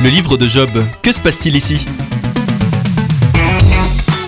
Le livre de Job, que se passe-t-il ici?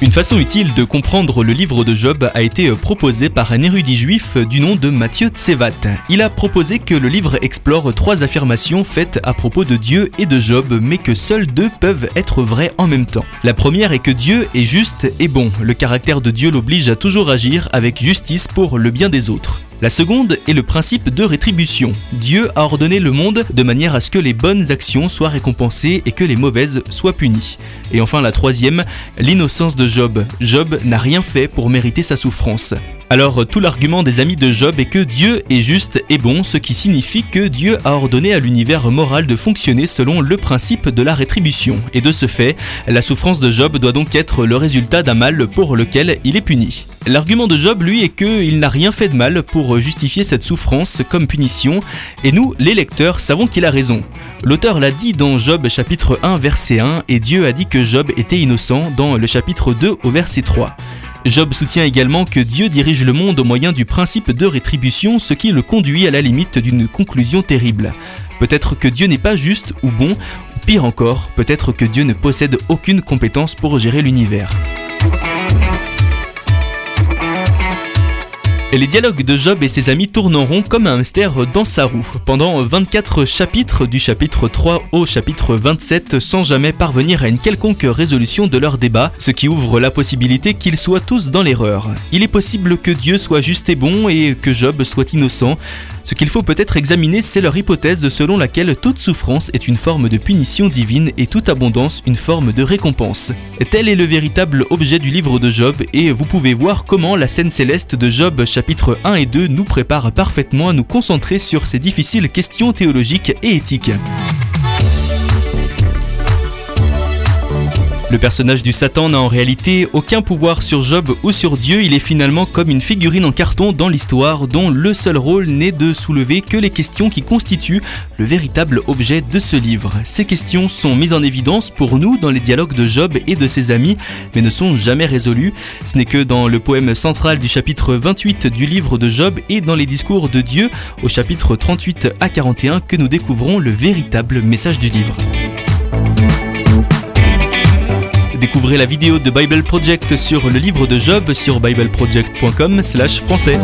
Une façon utile de comprendre le livre de Job a été proposée par un érudit juif du nom de Mathieu Tsevat. Il a proposé que le livre explore trois affirmations faites à propos de Dieu et de Job, mais que seules deux peuvent être vraies en même temps. La première est que Dieu est juste et bon. Le caractère de Dieu l'oblige à toujours agir avec justice pour le bien des autres. La seconde est le principe de rétribution. Dieu a ordonné le monde de manière à ce que les bonnes actions soient récompensées et que les mauvaises soient punies. Et enfin la troisième, l'innocence de Job. Job n'a rien fait pour mériter sa souffrance. Alors tout l'argument des amis de Job est que Dieu est juste et bon, ce qui signifie que Dieu a ordonné à l'univers moral de fonctionner selon le principe de la rétribution. Et de ce fait, la souffrance de Job doit donc être le résultat d'un mal pour lequel il est puni. L'argument de Job, lui, est qu'il n'a rien fait de mal pour justifier cette souffrance comme punition, et nous, les lecteurs, savons qu'il a raison. L'auteur l'a dit dans Job chapitre 1 verset 1, et Dieu a dit que Job était innocent dans le chapitre 2 au verset 3. Job soutient également que Dieu dirige le monde au moyen du principe de rétribution, ce qui le conduit à la limite d'une conclusion terrible. Peut-être que Dieu n'est pas juste ou bon, ou pire encore, peut-être que Dieu ne possède aucune compétence pour gérer l'univers. Les dialogues de Job et ses amis tourneront comme un hamster dans sa roue pendant 24 chapitres du chapitre 3 au chapitre 27 sans jamais parvenir à une quelconque résolution de leur débat, ce qui ouvre la possibilité qu'ils soient tous dans l'erreur. Il est possible que Dieu soit juste et bon et que Job soit innocent. Ce qu'il faut peut-être examiner, c'est leur hypothèse selon laquelle toute souffrance est une forme de punition divine et toute abondance une forme de récompense. Tel est le véritable objet du livre de Job et vous pouvez voir comment la scène céleste de Job chapitres 1 et 2 nous prépare parfaitement à nous concentrer sur ces difficiles questions théologiques et éthiques. Le personnage du Satan n'a en réalité aucun pouvoir sur Job ou sur Dieu, il est finalement comme une figurine en carton dans l'histoire dont le seul rôle n'est de soulever que les questions qui constituent le véritable objet de ce livre. Ces questions sont mises en évidence pour nous dans les dialogues de Job et de ses amis, mais ne sont jamais résolues. Ce n'est que dans le poème central du chapitre 28 du livre de Job et dans les discours de Dieu au chapitre 38 à 41 que nous découvrons le véritable message du livre. Découvrez la vidéo de Bible Project sur le livre de Job sur bibleproject.com/français.